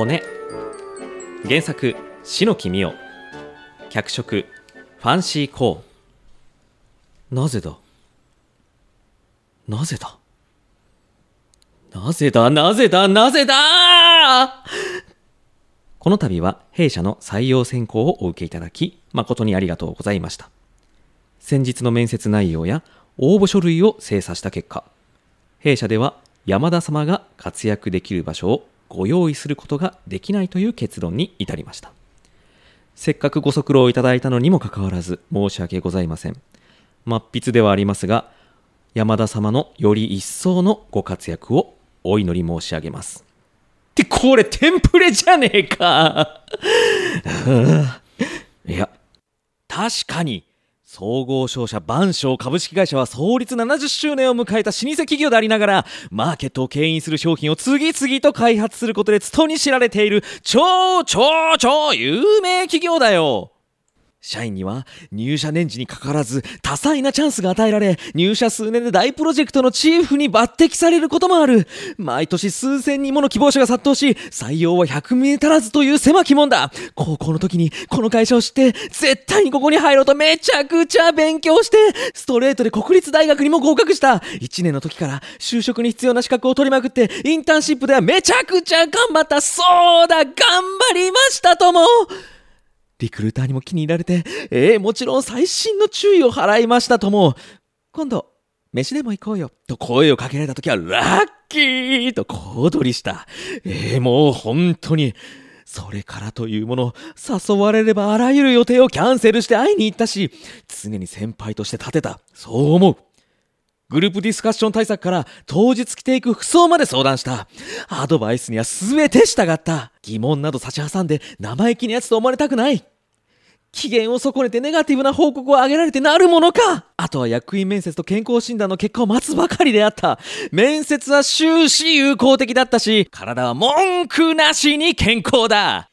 骨。原作篠木美代脚色ファンシーコー。なぜだ？なぜだ？なぜだ？なぜだ？なぜだ？この度は弊社の採用選考をお受けいただき誠にありがとうございました。先日の面接内容や応募書類を精査した結果弊社では山田様が活躍できる場所をご用意することができないという結論に至りました。せっかくご足労いただいたのにもかかわらず申し訳ございません。末筆ではありますが山田様のより一層のご活躍をお祈り申し上げます。ってこれテンプレじゃねえか。いや確かに総合商社万象株式会社は創立70周年を迎えた老舗企業でありながら、マーケットを牽引する商品を次々と開発することでつとに知られている超超超有名企業だよ。社員には入社年次にかかわらず多彩なチャンスが与えられ入社数年で大プロジェクトのチーフに抜擢されることもある。毎年数千人もの希望者が殺到し採用は100名足らずという狭き門だ。高校の時にこの会社を知って絶対にここに入ろうとめちゃくちゃ勉強してストレートで国立大学にも合格した。1年の時から就職に必要な資格を取りまくってインターンシップではめちゃくちゃ頑張った。そうだ頑張りましたともリクルーターにも気に入られて、ええもちろん最新の注意を払いましたとも、今度、飯でも行こうよ、と声をかけられた時は、ラッキーと小躍りした。ええもう本当に、それからというもの、誘われればあらゆる予定をキャンセルして会いに行ったし、常に先輩として立てた。そう思う。グループディスカッション対策から当日着ていく服装まで相談した。アドバイスには全て従った。疑問など差し挟んで生意気なやつと思われたくない。機嫌を損ねてネガティブな報告を上げられてなるものかあとは役員面接と健康診断の結果を待つばかりであった。面接は終始有効的だったし、体は文句なしに健康だ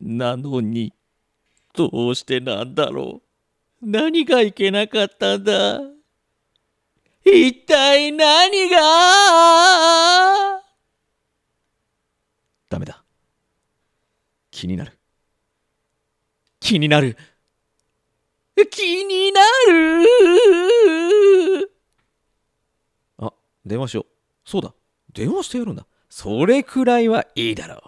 なのに、どうしてなんだろう。何がいけなかったんだ一体何が？ダメだ。気になる。気になる。気になる？あ、電話しよう。そうだ。電話してやるんだ。それくらいはいいだろ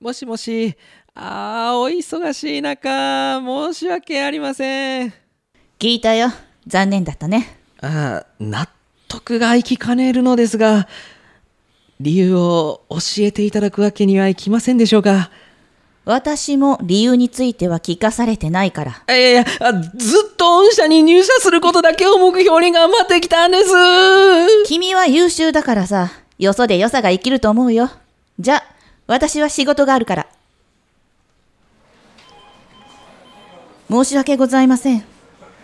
う。もしもし。ああ、お忙しい中、申し訳ありません。聞いたよ。残念だったね。ああ、納得がいきかねるのですが、理由を教えていただくわけにはいきませんでしょうか私も理由については聞かされてないから。いやいや、ずっと御社に入社することだけを目標に頑張ってきたんです。君は優秀だからさ、よそで良さが生きると思うよ。じゃ、私は仕事があるから。申し訳ございません。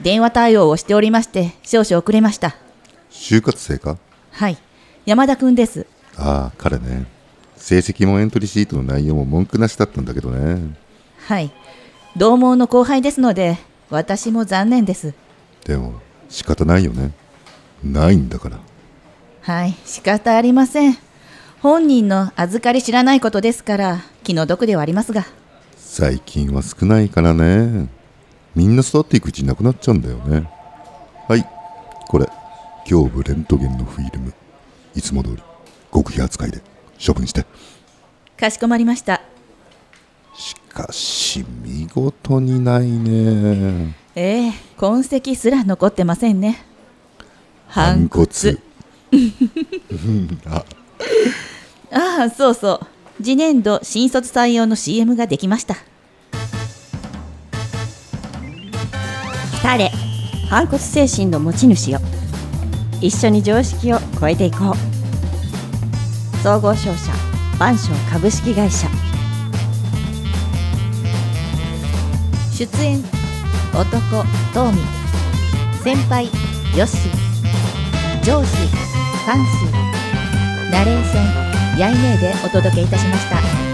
電話対応をしておりまして、少々遅れました。就活生か？はい。山田くんです。ああ彼ね。成績もエントリーシートの内容も文句なしだったんだけどね。はい。同盟の後輩ですので私も残念です。でも仕方ないよね。ないんだから。はい。仕方ありません。本人の預かり知らないことですから気の毒ではありますが。最近は少ないからねみんな育っていくうちになくなっちゃうんだよね。はい。これ。胸部レントゲンのフィルム。いつも通り。極秘扱いで。処分して。かしこまりました。しかし見事にないね。ええ。痕跡すら残ってませんね。反骨。あ。ああそうそう。次年度新卒採用の CM ができました誰反骨精神の持ち主よ。一緒に常識を超えていこう。総合商社万象株式会社。出演男トーミ先輩ヨシ上司ファンシーナレーションヤイネーでお届けいたしました。